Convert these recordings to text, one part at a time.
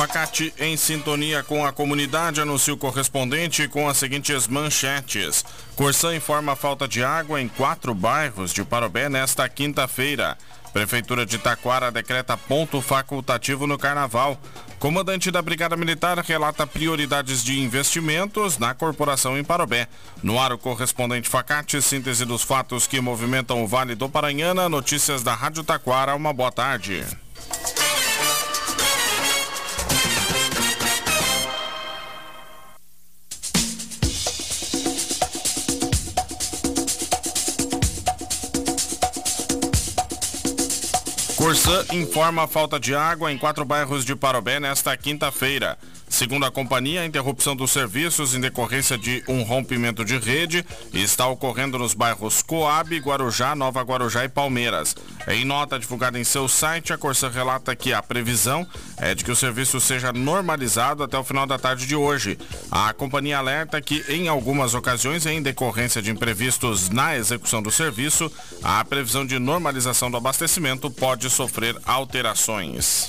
Facate em sintonia com a comunidade anuncia o correspondente com as seguintes manchetes. Corsã informa falta de água em quatro bairros de Parobé nesta quinta-feira. Prefeitura de Taquara decreta ponto facultativo no Carnaval. Comandante da Brigada Militar relata prioridades de investimentos na corporação em Parobé. No ar, o correspondente Facate, síntese dos fatos que movimentam o Vale do Paranhana. Notícias da Rádio Taquara. Uma boa tarde. Corsã informa a falta de água em quatro bairros de Parobé nesta quinta-feira. Segundo a companhia, a interrupção dos serviços em decorrência de um rompimento de rede está ocorrendo nos bairros Coab, Guarujá, Nova Guarujá e Palmeiras. Em nota divulgada em seu site, a Corsã relata que a previsão é de que o serviço seja normalizado até o final da tarde de hoje. A companhia alerta que, em algumas ocasiões, em decorrência de imprevistos na execução do serviço, a previsão de normalização do abastecimento pode sofrer alterações.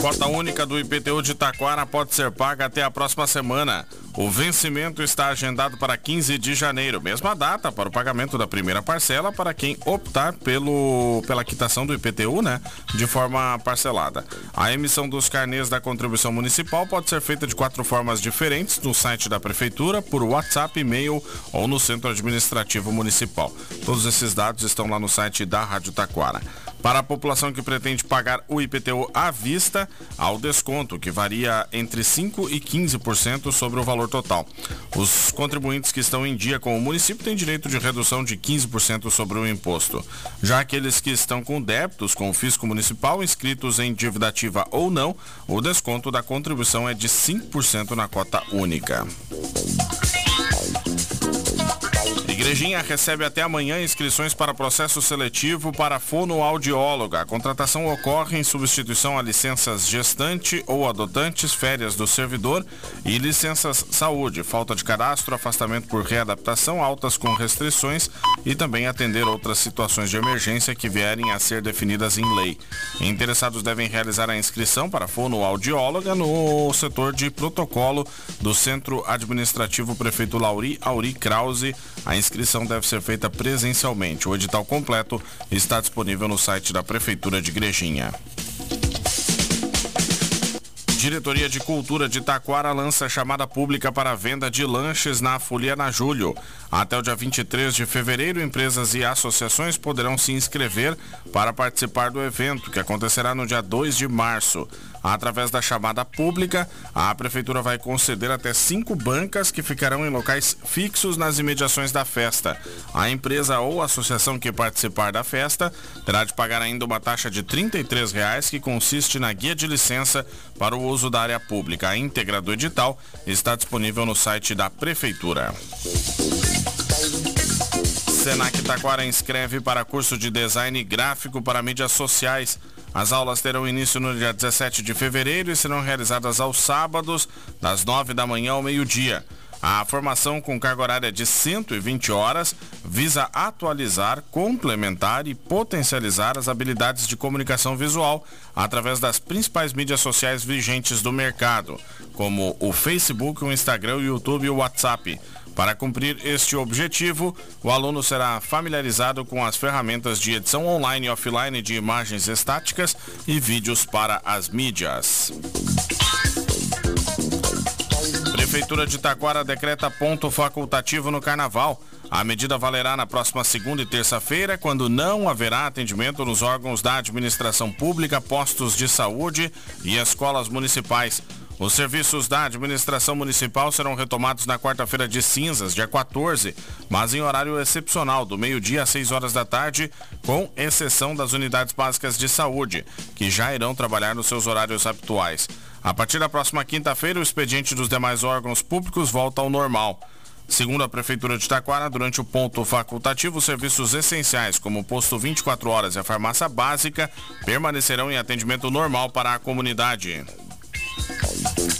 Cota única do IPTU de Taquara pode ser paga até a próxima semana. O vencimento está agendado para 15 de janeiro, mesma data para o pagamento da primeira parcela para quem optar pelo, pela quitação do IPTU, né, de forma parcelada. A emissão dos carnês da contribuição municipal pode ser feita de quatro formas diferentes no site da prefeitura, por WhatsApp, e-mail ou no centro administrativo municipal. Todos esses dados estão lá no site da Rádio Taquara. Para a população que pretende pagar o IPTU à vista, há o desconto, que varia entre 5% e 15% sobre o valor total. Os contribuintes que estão em dia com o município têm direito de redução de 15% sobre o imposto. Já aqueles que estão com débitos com o fisco municipal, inscritos em dívida ativa ou não, o desconto da contribuição é de 5% na cota única. Igrejinha recebe até amanhã inscrições para processo seletivo para fonoaudióloga. A contratação ocorre em substituição a licenças gestante ou adotantes, férias do servidor e licenças saúde, falta de cadastro, afastamento por readaptação, altas com restrições e também atender outras situações de emergência que vierem a ser definidas em lei. Interessados devem realizar a inscrição para fonoaudióloga no setor de protocolo do Centro Administrativo Prefeito Lauri Auri Krause. A inscrição deve ser feita presencialmente. O edital completo está disponível no site da Prefeitura de Igrejinha. Diretoria de Cultura de Taquara lança chamada pública para venda de lanches na Folia na Julho. Até o dia 23 de fevereiro, empresas e associações poderão se inscrever para participar do evento, que acontecerá no dia 2 de março. Através da chamada pública, a Prefeitura vai conceder até cinco bancas que ficarão em locais fixos nas imediações da festa. A empresa ou associação que participar da festa terá de pagar ainda uma taxa de 33 reais, que consiste na guia de licença para o uso da área pública. A íntegra do edital está disponível no site da Prefeitura. Senac Taquara inscreve para curso de design gráfico para mídias sociais. As aulas terão início no dia 17 de fevereiro e serão realizadas aos sábados, das 9 da manhã ao meio-dia. A formação com carga horária de 120 horas visa atualizar, complementar e potencializar as habilidades de comunicação visual através das principais mídias sociais vigentes do mercado, como o Facebook, o Instagram, o YouTube e o WhatsApp. Para cumprir este objetivo, o aluno será familiarizado com as ferramentas de edição online e offline de imagens estáticas e vídeos para as mídias. Prefeitura de Taquara decreta ponto facultativo no Carnaval. A medida valerá na próxima segunda e terça-feira, quando não haverá atendimento nos órgãos da administração pública, postos de saúde e escolas municipais. Os serviços da administração municipal serão retomados na quarta-feira de cinzas, dia 14, mas em horário excepcional, do meio-dia às 6 horas da tarde, com exceção das unidades básicas de saúde, que já irão trabalhar nos seus horários habituais. A partir da próxima quinta-feira, o expediente dos demais órgãos públicos volta ao normal. Segundo a Prefeitura de Taquara, durante o ponto facultativo, os serviços essenciais, como o posto 24 horas e a farmácia básica, permanecerão em atendimento normal para a comunidade. Don't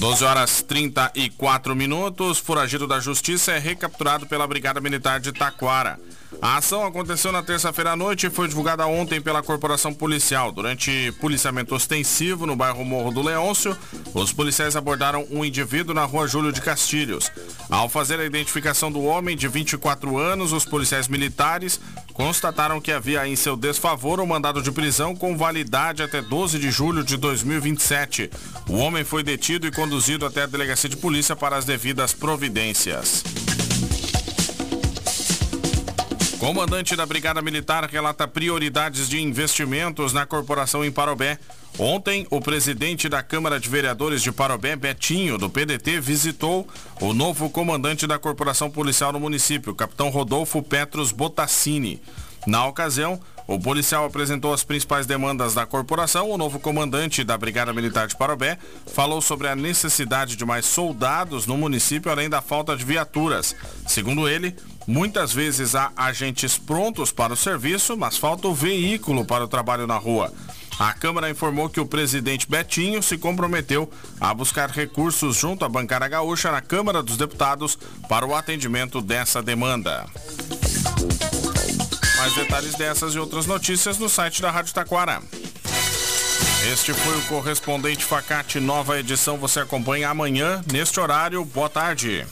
12 horas 34 minutos. Foragido da Justiça é recapturado pela Brigada Militar de Taquara. A ação aconteceu na terça-feira à noite e foi divulgada ontem pela Corporação Policial. Durante policiamento ostensivo no bairro Morro do Leôncio, os policiais abordaram um indivíduo na rua Júlio de Castilhos. Ao fazer a identificação do homem de 24 anos, os policiais militares constataram que havia em seu desfavor um mandado de prisão com validade até 12 de julho de 2027. O homem foi detido e conduzido até a delegacia de polícia para as devidas providências. Comandante da Brigada Militar relata prioridades de investimentos na corporação em Parobé. Ontem, o presidente da Câmara de Vereadores de Parobé, Betinho, do PDT, visitou o novo comandante da corporação policial no município, capitão Rodolfo Petros Botassini. Na ocasião, o policial apresentou as principais demandas da corporação. O novo comandante da Brigada Militar de Parobé falou sobre a necessidade de mais soldados no município, além da falta de viaturas. Segundo ele, muitas vezes há agentes prontos para o serviço, mas falta o veículo para o trabalho na rua. A Câmara informou que o presidente Betinho se comprometeu a buscar recursos junto à bancada gaúcha na Câmara dos Deputados para o atendimento dessa demanda. Mais detalhes dessas e outras notícias no site da Rádio Taquara. Este foi o correspondente Facate, nova edição. Você acompanha amanhã, neste horário. Boa tarde.